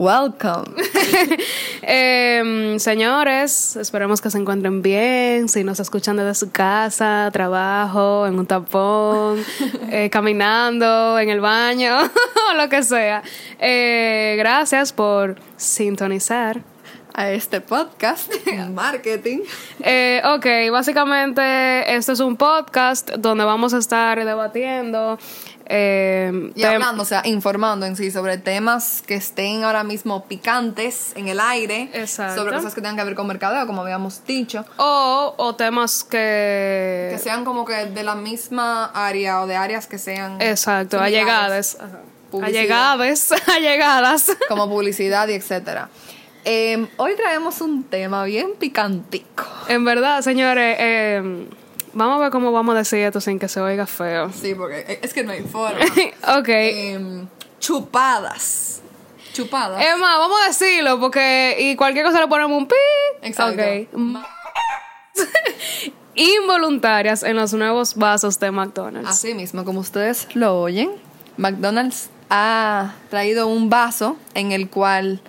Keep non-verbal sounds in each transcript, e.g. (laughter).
Welcome. (laughs) Em, señores, esperemos que se encuentren bien. Si nos escuchan desde su casa, trabajo, en un tapón, (laughs) eh, caminando, en el baño, (laughs) o lo que sea. Eh, gracias por sintonizar a este podcast marketing. Eh, ok, básicamente este es un podcast donde vamos a estar debatiendo eh, y hablando, o sea, informando en sí sobre temas que estén ahora mismo picantes en el aire. Exacto. Sobre cosas que tengan que ver con mercadeo, como habíamos dicho. O, o temas que... Que sean como que de la misma área o de áreas que sean... Exacto, allegadas. Allegadas, (laughs) allegadas. Como publicidad y etcétera. Em, hoy traemos un tema bien picantico. En verdad, señores, eh, Vamos a ver cómo vamos a decir esto sin que se oiga feo. Sí, porque es que no hay forma. (laughs) ok. Em, chupadas. Chupadas. Es más, vamos a decirlo porque. Y cualquier cosa le ponemos un pi. Exacto. (laughs) Involuntarias en los nuevos vasos de McDonald's. Así mismo, como ustedes lo oyen, McDonald's ha traído un vaso en el cual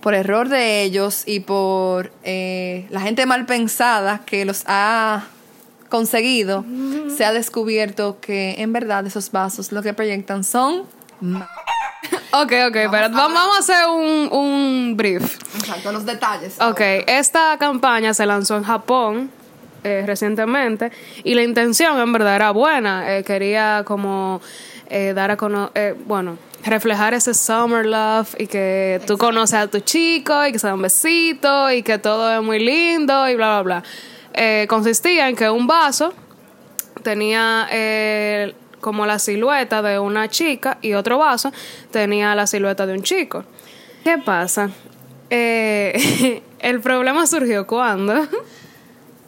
por error de ellos y por eh, la gente mal pensada que los ha conseguido, se ha descubierto que en verdad esos vasos lo que proyectan son... (laughs) Ok, ok, pero vamos a hacer un, un brief. Exacto, los detalles. Ok, esta campaña se lanzó en Japón eh, recientemente y la intención en verdad era buena. Eh, quería como eh, dar a conocer, bueno, reflejar ese summer love y que tú conoces a tu chico y que se da un besito y que todo es muy lindo y bla, bla, bla. Eh, consistía en que un vaso tenía eh, como la silueta de una chica y otro vaso tenía la silueta de un chico. ¿Qué pasa? Eh, (laughs) el problema surgió cuando... (laughs)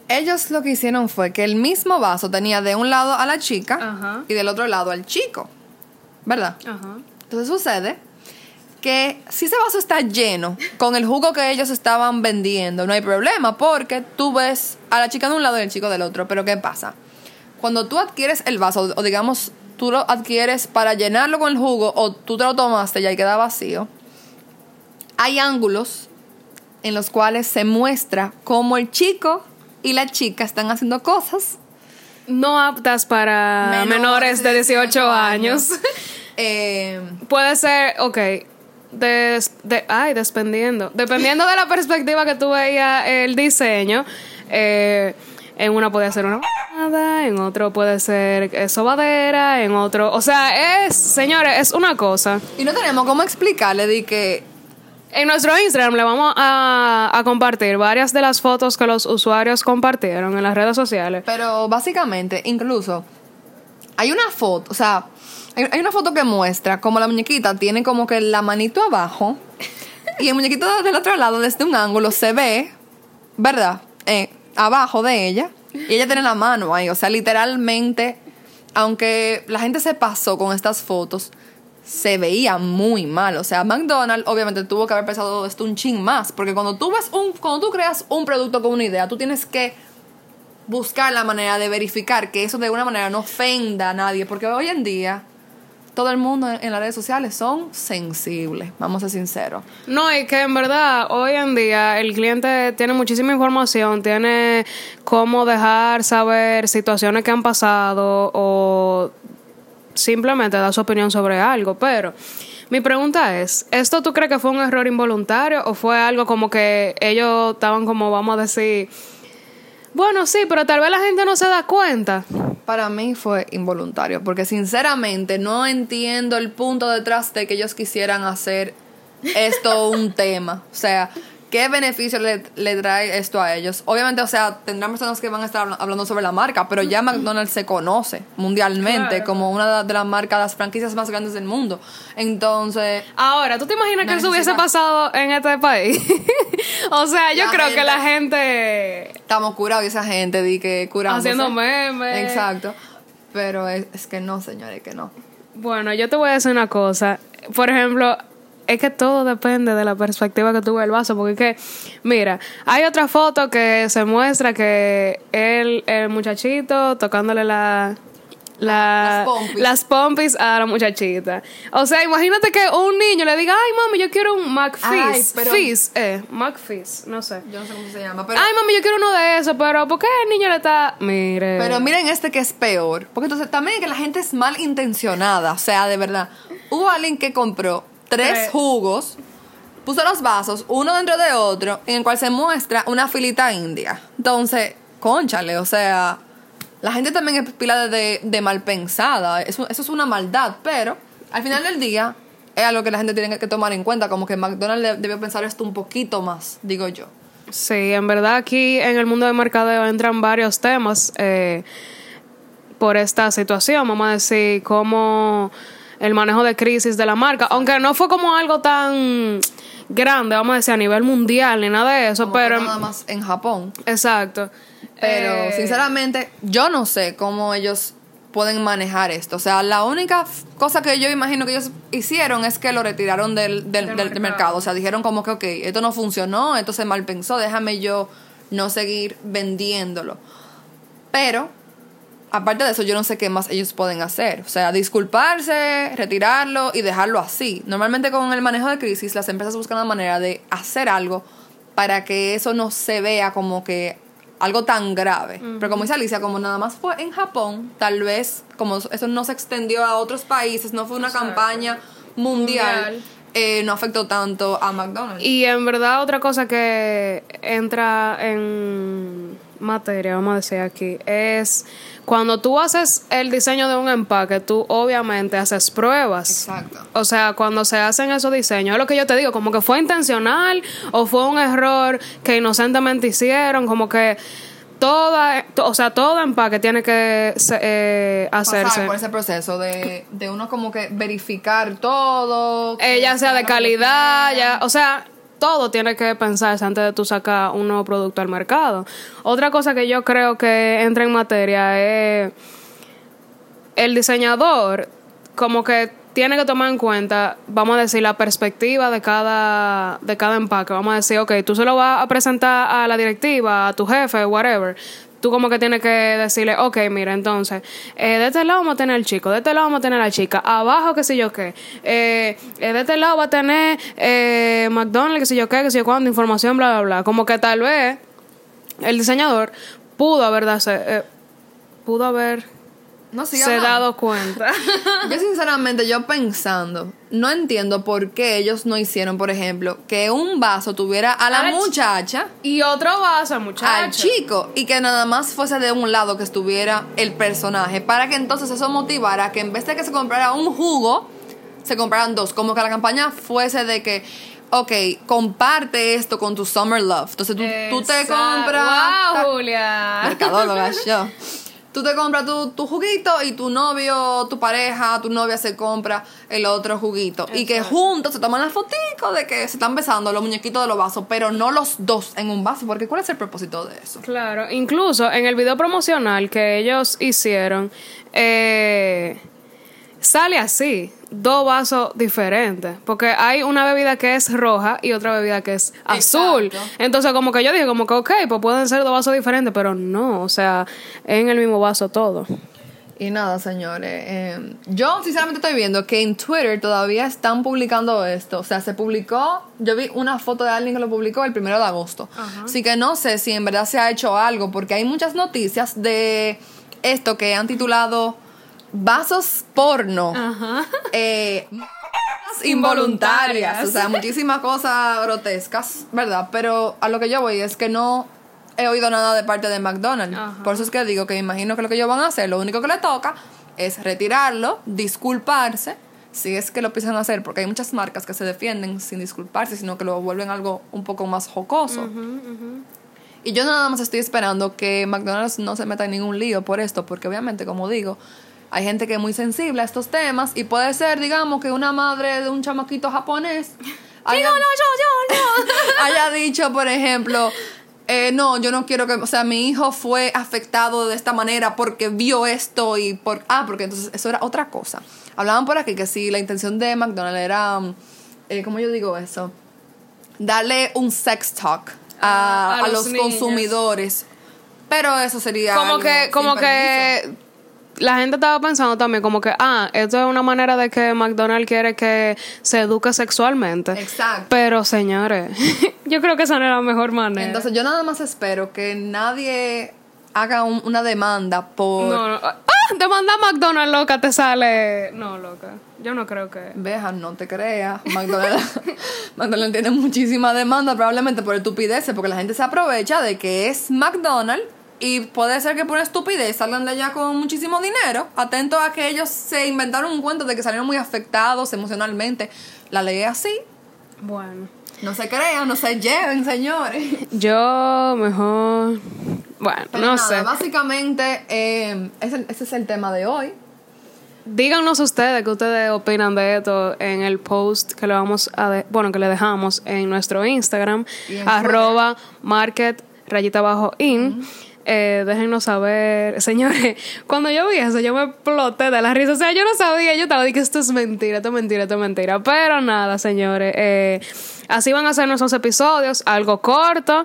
Ellos lo que hicieron fue que el mismo vaso tenía de un lado a la chica y del otro lado al chico. ¿Verdad? Entonces sucede que si ese vaso está lleno con el jugo que ellos estaban vendiendo, no hay problema porque tú ves a la chica de un lado y al chico del otro. Pero ¿qué pasa? Cuando tú adquieres el vaso, o digamos, tú lo adquieres para llenarlo con el jugo o tú te lo tomaste y ahí queda vacío, hay ángulos en los cuales se muestra cómo el chico y la chica están haciendo cosas no aptas para menores, de 18, años. (laughs) Eh, Puede ser, ok, de, ay, dependiendo. Dependiendo de la perspectiva que tú veías el diseño, eh, en una puede ser una en otro puede ser eh, sobadera, en otro, o sea, es, señores, es una cosa. Y no tenemos cómo explicarle de que en nuestro Instagram le vamos a, a, compartir varias de las fotos que los usuarios compartieron en las redes sociales. Pero básicamente, incluso, hay una foto, o sea, hay, una foto que muestra como la muñequita tiene como que la manito abajo (laughs) y el muñequito del otro lado, desde un ángulo, se ve, ¿verdad? Eh, abajo de ella y ella tiene la mano ahí. O sea, literalmente, aunque la gente se pasó con estas fotos, se veía muy mal. O sea, McDonald's obviamente tuvo que haber pensado esto un ching más. Porque cuando tú ves un, cuando tú creas un producto con una idea, tú tienes que buscar la manera de verificar que eso de alguna manera no ofenda a nadie. Porque hoy en día todo el mundo en las redes sociales son sensibles, vamos a ser sinceros. No, y que en verdad hoy en día el cliente tiene muchísima información, tiene cómo dejar saber situaciones que han pasado o simplemente dar su opinión sobre algo, pero mi pregunta es, ¿esto tú crees que fue un error involuntario o fue algo como que ellos estaban como, vamos a decir, bueno, sí, pero tal vez la gente no se da cuenta? Para mí fue involuntario, porque sinceramente no entiendo el punto detrás de que ellos quisieran hacer esto un (laughs) tema. O sea, ¿Qué beneficio le, trae esto a ellos? Obviamente, o sea, tendrán personas que van a estar hablando sobre la marca, pero ya McDonald's se conoce mundialmente como una de las marcas, las franquicias más grandes del mundo. Entonces. Ahora, ¿tú te imaginas que eso hubiese pasado en este país? O sea, yo creo que la gente. Estamos curados y esa gente di que curamos. Haciendo memes. Exacto. Pero es, es que no, señores, que no. Bueno, yo te voy a decir una cosa. Por ejemplo, es que todo depende de la perspectiva que tuve el vaso, porque es que, mira, hay otra foto que se muestra que él, el muchachito tocándole la... la- Las pompis. las pompis a la muchachita. O sea, imagínate que un niño le diga, ay mami, yo quiero un McFizz. Fizz, eh, McFizz, no sé. Yo no sé cómo se llama, pero... Ay mami, yo quiero uno de esos, pero ¿por qué el niño le está...? Mire. Pero miren este que es peor. Porque entonces también que la gente es mal intencionada. O sea, de verdad. Hubo alguien que compró tres Tres. jugos, puso los vasos, uno dentro de otro, en el cual se muestra una filita india. Entonces, conchale, o sea, la gente también es pila de, de mal pensada. Eso, eso es una maldad, pero al final del día es algo que la gente tiene que tomar en cuenta. Como que McDonald's de- debió pensar esto un poquito más, digo yo. Sí, en verdad aquí en el mundo del mercadeo entran varios temas eh, por esta situación, vamos a decir, como el manejo de crisis de la marca, aunque no fue como algo tan grande, vamos a decir, a nivel mundial ni nada de eso, Como pero... nada más en Japón. Exacto. Pero Eh, sinceramente, yo no sé cómo ellos pueden manejar esto. O sea, la única cosa que yo imagino que ellos hicieron es que lo retiraron del, del, Del del- del mercado. mercado. O sea, dijeron como que, ok, esto no funcionó, esto se mal pensó, déjame yo no seguir vendiéndolo. Pero, aparte de eso, yo no sé qué más ellos pueden hacer. O sea, disculparse, retirarlo y dejarlo así. Normalmente con el manejo de crisis, las empresas buscan la manera de hacer algo para que eso no se vea como que algo tan grave. Pero como dice Alicia, como nada más fue en Japón, tal vez como eso no se extendió a otros países, no fue una campaña mundial, Mundial. eh, no afectó tanto a McDonald's. Y en verdad otra cosa que entra en materia, vamos a decir aquí, es cuando tú haces el diseño de un empaque, tú obviamente haces pruebas. Exacto. O sea, cuando se hacen esos diseños, es lo que yo te digo, como que fue intencional o fue un error que inocentemente hicieron, como que toda, to- o sea, todo empaque tiene que se- eh, hacerse. pasar por ese proceso de, de uno como que verificar todo. Eh, que ya sea de calidad, ya, o sea, todo tiene que pensarse antes de tú sacar un nuevo producto al mercado. Otra cosa que yo creo que entra en materia es el diseñador, como que tiene que tomar en cuenta, vamos a decir, la perspectiva de cada, de cada empaque. Vamos a decir, ok, tú se lo vas a presentar a la directiva, a tu jefe, whatever. Tú como que tienes que decirle, ok, mira, entonces, eh, de este lado vamos a tener el chico, de este lado vamos a tener la chica, abajo qué sé yo qué, eh, eh, de este lado va a tener eh, McDonald's, qué sé yo qué, qué sé yo cuándo, información, bla, bla, bla. Como que tal vez el diseñador pudo haber, darse, eh, pudo haber No, se hablando. dado cuenta. (laughs) Yo sinceramente, yo pensando, no entiendo por qué ellos no hicieron, por ejemplo, que un vaso tuviera a la Al ch- muchacha, y otro vaso, muchacho. al chico, y que nada más fuese de un lado que estuviera el personaje, para que entonces eso motivara que en vez de que se comprara un jugo, se compraran dos, como que la campaña fuese de que... Ok, comparte esto con tu summer love. Entonces tú, tú te compras. Wow, Julia. Mercadóloga, (laughs) yo. Tú te compras tu, tu juguito y tu novio, tu pareja, tu novia se compra el otro juguito. Y que juntos se toman la fotico de que se están besando los muñequitos de los vasos, pero no los dos en un vaso, porque ¿cuál es el propósito de eso? Claro, incluso en el video promocional que ellos hicieron, eh, sale así, dos vasos diferentes, porque hay una bebida que es roja y otra bebida que es azul. Exacto. Entonces como que yo dije como que ok, pues pueden ser dos vasos diferentes, pero no, o sea, en el mismo vaso todo. Y nada, señores. eh, yo sinceramente estoy viendo que en Twitter todavía están publicando esto. O sea, se publicó. Yo vi una foto de alguien que lo publicó el primero de agosto. Así que no sé si en verdad se ha hecho algo, porque hay muchas noticias de esto que han titulado Vasos porno. Eh, (laughs) involuntarias. O sea, muchísimas cosas grotescas, ¿verdad? Pero a lo que yo voy es que no he oído nada de parte de McDonald's. Ajá. Por eso es que digo que me imagino que lo que ellos van a hacer, lo único que le toca es retirarlo, disculparse, si es que lo piensan hacer, porque hay muchas marcas que se defienden sin disculparse, sino que lo vuelven algo un poco más jocoso. Y yo nada más estoy esperando que McDonald's no se meta en ningún lío por esto, porque obviamente, como digo, hay gente que es muy sensible a estos temas y puede ser, digamos, que una madre de un chamaquito japonés haya, (laughs) haya dicho, por ejemplo, eh, no, yo no quiero que, o sea, mi hijo fue afectado de esta manera porque vio esto y por, ah, porque entonces eso era otra cosa. Hablaban por aquí que si la intención de McDonald's era, um, eh, ¿cómo yo digo eso? Darle un sex talk a, A a los consumidores. Pero eso sería Como algo que, como que la gente estaba pensando también como que, ah, esto es una manera de que McDonald's quiere que se eduque sexualmente. Exacto. Pero señores, (laughs) yo creo que esa no es la mejor manera. Entonces yo nada más espero que nadie haga un- una demanda por... no, no. Ah, demanda a McDonald's, loca, te sale. No, loca. Yo no creo que. Veja, no te creas. McDonald's, (laughs) McDonald's tiene muchísima demanda, probablemente por estupideces, porque la gente se aprovecha de que es McDonald's y puede ser que por estupidez salgan de allá con muchísimo dinero. Atento a que ellos se inventaron un cuento de que salieron muy afectados emocionalmente. La ley es así. Bueno. No se crean, no se lleven, señores. Yo mejor. Bueno, Pero no nada, sé. básicamente eh, ese, ese es el tema de hoy. Díganos ustedes qué ustedes opinan de esto en el post que le vamos a de- bueno que le dejamos en nuestro Instagram arroba market rayita abajo in Eh, déjenos saber (laughs) señores cuando yo vi eso yo me exploté de la risa o sea yo no sabía yo estaba diciendo que esto es mentira esto es mentira esto es mentira pero nada señores eh, así van a ser nuestros episodios algo corto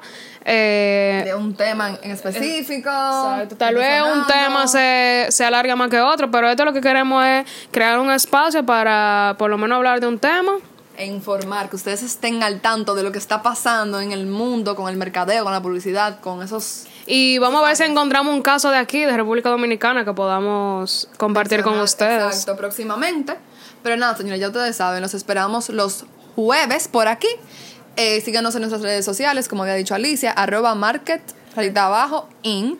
eh, De un tema en específico. Exacto. Tal vez un tema se, se alarga más que otro, pero esto lo que queremos es crear un espacio para por lo menos hablar de un tema. e informar, que ustedes estén al tanto de lo que está pasando en el mundo con el mercadeo, con la publicidad, con esos... Y vamos a ver si encontramos un caso de aquí, de República Dominicana, que podamos compartir con ustedes. Exacto, próximamente. Pero nada, señores, ya ustedes saben, los esperamos los jueves por aquí. Eh, síganos en nuestras redes sociales, como había dicho Alicia, arroba market, rayita abajo, in.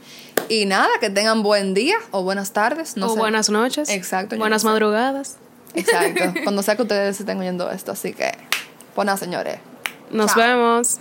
Y nada, que tengan buen día o buenas tardes. No o sé. buenas noches. Exacto. Buenas no sé. madrugadas. Exacto. (laughs) Cuando sea que ustedes estén oyendo esto. Así que, buenas señores. Nos Chao. vemos.